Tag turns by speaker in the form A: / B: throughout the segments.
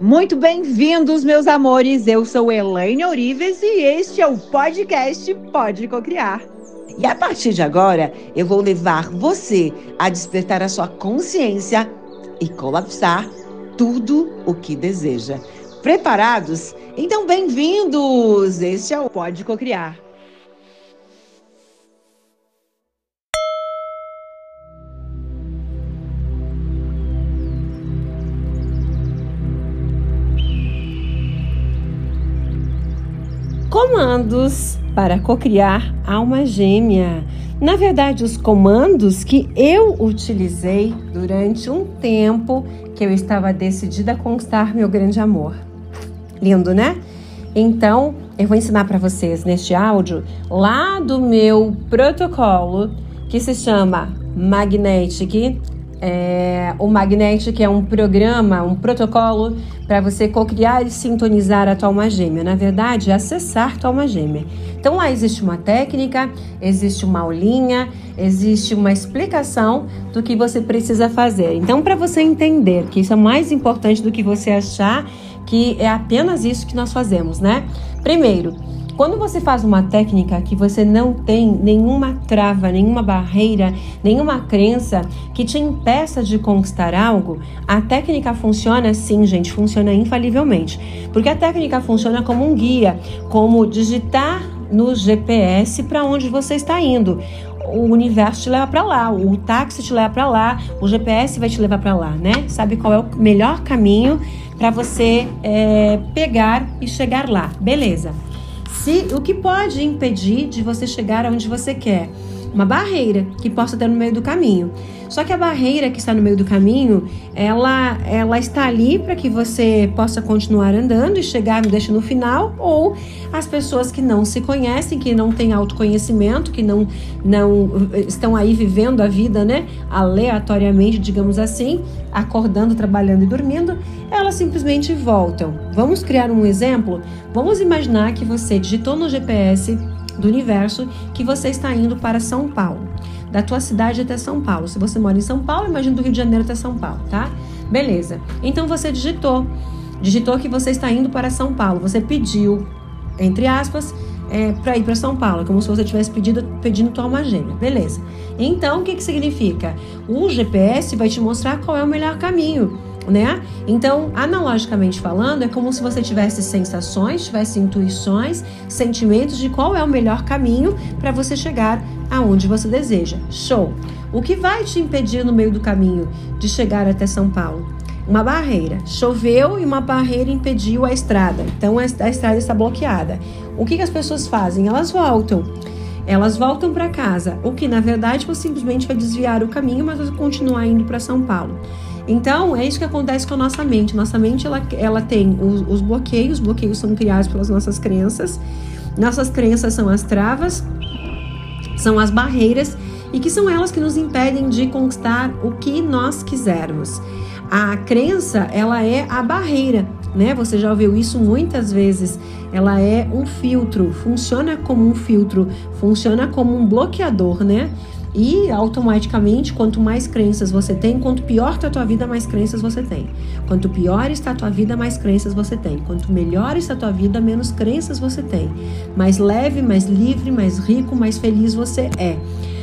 A: Muito bem-vindos, meus amores. Eu sou Elaine Orives e este é o podcast Pode Cocriar. E a partir de agora, eu vou levar você a despertar a sua consciência e colapsar tudo o que deseja. Preparados? Então, bem-vindos! Este é o Pode Cocriar. Comandos para cocriar alma gêmea. Na verdade, os comandos que eu utilizei durante um tempo que eu estava decidida a conquistar meu grande amor. Lindo, né? Então, eu vou ensinar para vocês neste áudio lá do meu protocolo que se chama Magnetic é, o Magnetic é um programa, um protocolo para você cocriar e sintonizar a tua alma gêmea. Na verdade, é acessar tua alma gêmea. Então lá existe uma técnica, existe uma aulinha, existe uma explicação do que você precisa fazer. Então, para você entender que isso é mais importante do que você achar que é apenas isso que nós fazemos, né? Primeiro, quando você faz uma técnica que você não tem nenhuma trava, nenhuma barreira, nenhuma crença que te impeça de conquistar algo, a técnica funciona sim, gente, funciona infalivelmente. Porque a técnica funciona como um guia, como digitar no GPS para onde você está indo o universo te leva para lá, o táxi te leva para lá, o GPS vai te levar para lá, né? Sabe qual é o melhor caminho para você é, pegar e chegar lá? Beleza? Se o que pode impedir de você chegar aonde você quer? Uma barreira que possa ter no meio do caminho. Só que a barreira que está no meio do caminho, ela, ela está ali para que você possa continuar andando e chegar no destino final, ou as pessoas que não se conhecem, que não têm autoconhecimento, que não, não estão aí vivendo a vida, né, aleatoriamente, digamos assim, acordando, trabalhando e dormindo, elas simplesmente voltam. Vamos criar um exemplo? Vamos imaginar que você digitou no GPS do universo que você está indo para São Paulo da tua cidade até São Paulo. Se você mora em São Paulo, imagina do Rio de Janeiro até São Paulo, tá? Beleza. Então você digitou. Digitou que você está indo para São Paulo. Você pediu, entre aspas, é, para ir para São Paulo, como se você tivesse pedido, pedindo tua alma gêmea. Beleza. Então, o que, que significa? O GPS vai te mostrar qual é o melhor caminho né? Então, analogicamente falando, é como se você tivesse sensações, tivesse intuições, sentimentos de qual é o melhor caminho para você chegar aonde você deseja. Show! O que vai te impedir no meio do caminho de chegar até São Paulo? Uma barreira. Choveu e uma barreira impediu a estrada. Então a estrada está bloqueada. O que, que as pessoas fazem? Elas voltam elas voltam para casa, o que na verdade você simplesmente vai desviar o caminho, mas vai continuar indo para São Paulo. Então, é isso que acontece com a nossa mente. Nossa mente, ela, ela tem os, os bloqueios, os bloqueios são criados pelas nossas crenças. Nossas crenças são as travas, são as barreiras e que são elas que nos impedem de conquistar o que nós quisermos. A crença, ela é a barreira, né? Você já ouviu isso muitas vezes. Ela é um filtro, funciona como um filtro, funciona como um bloqueador, né? E automaticamente, quanto mais crenças você tem, quanto pior está a tua vida, mais crenças você tem. Quanto pior está a tua vida, mais crenças você tem. Quanto melhor está a tua vida, menos crenças você tem. Mais leve, mais livre, mais rico, mais feliz você é.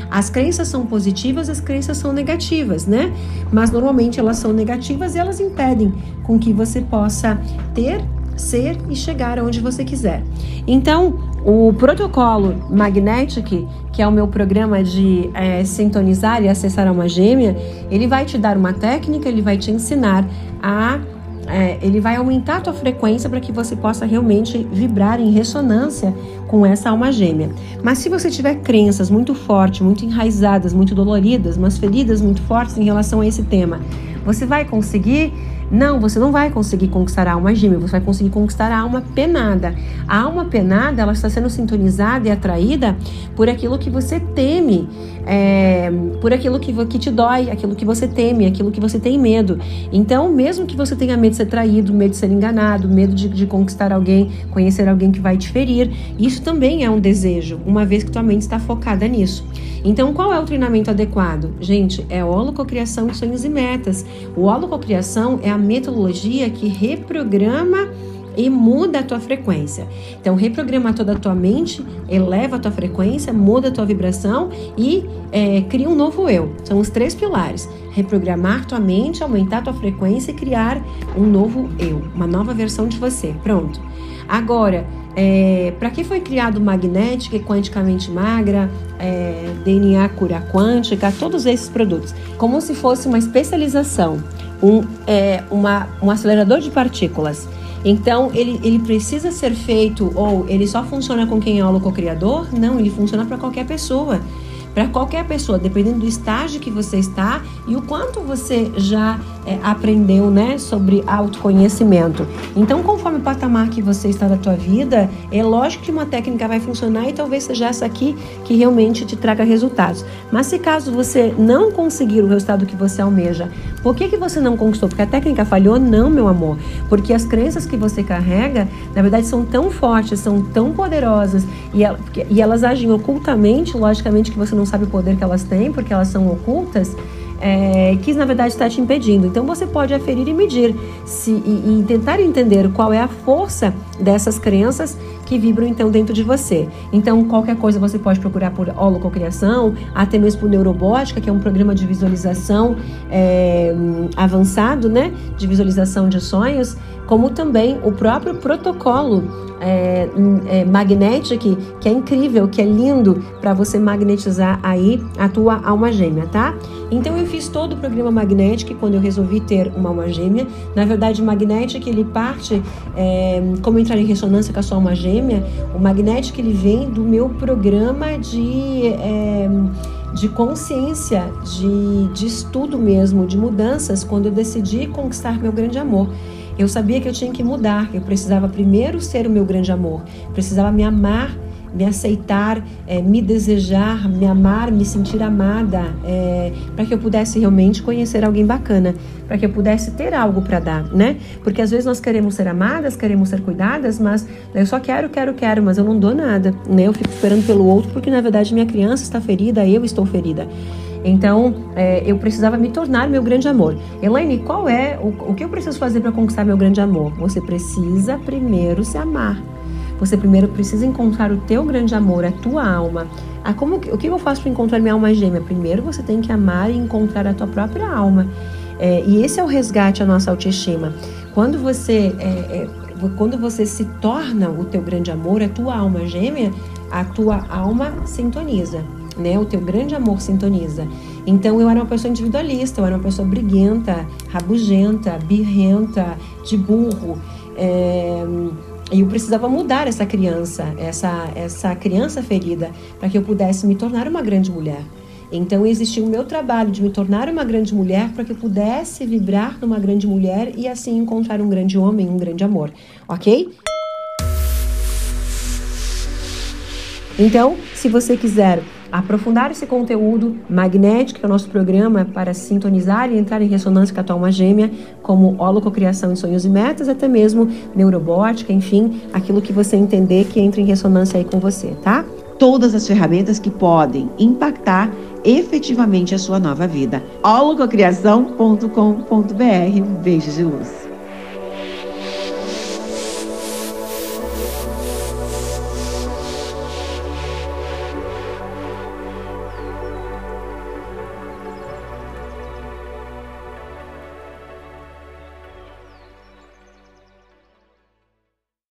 A: As crenças são positivas, as crenças são negativas, né? Mas normalmente elas são negativas e elas impedem com que você possa ter ser e chegar aonde você quiser. Então, o protocolo Magnetic, que é o meu programa de é, sintonizar e acessar uma gêmea, ele vai te dar uma técnica, ele vai te ensinar a é, ele vai aumentar a tua frequência para que você possa realmente vibrar em ressonância com essa alma gêmea. Mas se você tiver crenças muito fortes, muito enraizadas, muito doloridas, umas feridas muito fortes em relação a esse tema, você vai conseguir não, você não vai conseguir conquistar a alma gêmea, você vai conseguir conquistar a alma penada. A alma penada, ela está sendo sintonizada e atraída por aquilo que você teme, é, por aquilo que, que te dói, aquilo que você teme, aquilo que você tem medo. Então, mesmo que você tenha medo de ser traído, medo de ser enganado, medo de, de conquistar alguém, conhecer alguém que vai te ferir, isso também é um desejo, uma vez que tua mente está focada nisso. Então, qual é o treinamento adequado? Gente, é holococriação de sonhos e metas. O holococriação é a metodologia que reprograma e muda a tua frequência. Então, reprograma toda a tua mente, eleva a tua frequência, muda a tua vibração e é, cria um novo eu. São os três pilares: reprogramar tua mente, aumentar a tua frequência e criar um novo eu, uma nova versão de você. Pronto. Agora, é, para que foi criado magnética e quanticamente magra, é, DNA cura quântica, todos esses produtos? Como se fosse uma especialização, um, é, uma, um acelerador de partículas. Então, ele, ele precisa ser feito, ou ele só funciona com quem é o criador? Não, ele funciona para qualquer pessoa para qualquer pessoa, dependendo do estágio que você está e o quanto você já é, aprendeu, né, sobre autoconhecimento. Então, conforme o patamar que você está da tua vida, é lógico que uma técnica vai funcionar e talvez seja essa aqui que realmente te traga resultados. Mas se caso você não conseguir o resultado que você almeja, por que que você não conquistou? Porque a técnica falhou? Não, meu amor. Porque as crenças que você carrega, na verdade, são tão fortes, são tão poderosas e elas agem ocultamente, logicamente que você não não sabe o poder que elas têm, porque elas são ocultas, é, que na verdade está te impedindo. Então você pode aferir e medir se, e, e, tentar entender qual é a força dessas crenças que vibram então dentro de você. Então qualquer coisa você pode procurar por holococriação, até mesmo por neurobótica, que é um programa de visualização é, avançado, né, de visualização de sonhos, como também o próprio protocolo é, é, Magnetic, que é incrível, que é lindo para você magnetizar aí a tua alma gêmea, tá? Então eu fiz todo o programa Magnetic quando eu resolvi ter uma alma gêmea. Na verdade, Magnetic ele parte é, como entrar em ressonância com a sua alma gêmea. O Magnetic ele vem do meu programa de é, de consciência, de, de estudo mesmo, de mudanças, quando eu decidi conquistar meu grande amor. Eu sabia que eu tinha que mudar, eu precisava primeiro ser o meu grande amor, precisava me amar, me aceitar, é, me desejar, me amar, me sentir amada, é, para que eu pudesse realmente conhecer alguém bacana, para que eu pudesse ter algo para dar, né? Porque às vezes nós queremos ser amadas, queremos ser cuidadas, mas eu só quero, quero, quero, mas eu não dou nada, né? Eu fico esperando pelo outro porque na verdade minha criança está ferida, eu estou ferida. Então, é, eu precisava me tornar meu grande amor. Elaine, qual é o, o que eu preciso fazer para conquistar meu grande amor? Você precisa primeiro se amar. Você primeiro precisa encontrar o teu grande amor, a tua alma. Ah, como, o que eu faço para encontrar minha alma gêmea? Primeiro você tem que amar e encontrar a tua própria alma. É, e esse é o resgate à nossa autoestima. Quando você, é, é, quando você se torna o teu grande amor, a tua alma gêmea, a tua alma sintoniza né? O teu grande amor sintoniza. Então eu era uma pessoa individualista, eu era uma pessoa briguenta, rabugenta, birrenta, de burro. É, e eu precisava mudar essa criança, essa, essa criança ferida, para que eu pudesse me tornar uma grande mulher. Então existia o meu trabalho de me tornar uma grande mulher para que eu pudesse vibrar numa grande mulher e assim encontrar um grande homem, um grande amor, ok? Então, se você quiser aprofundar esse conteúdo magnético, que é o nosso programa para sintonizar e entrar em ressonância com a tua alma gêmea, como holococriação em sonhos e metas, até mesmo neurobótica, enfim, aquilo que você entender que entra em ressonância aí com você, tá?
B: Todas as ferramentas que podem impactar efetivamente a sua nova vida. holococriação.com.br. Um beijo de luz.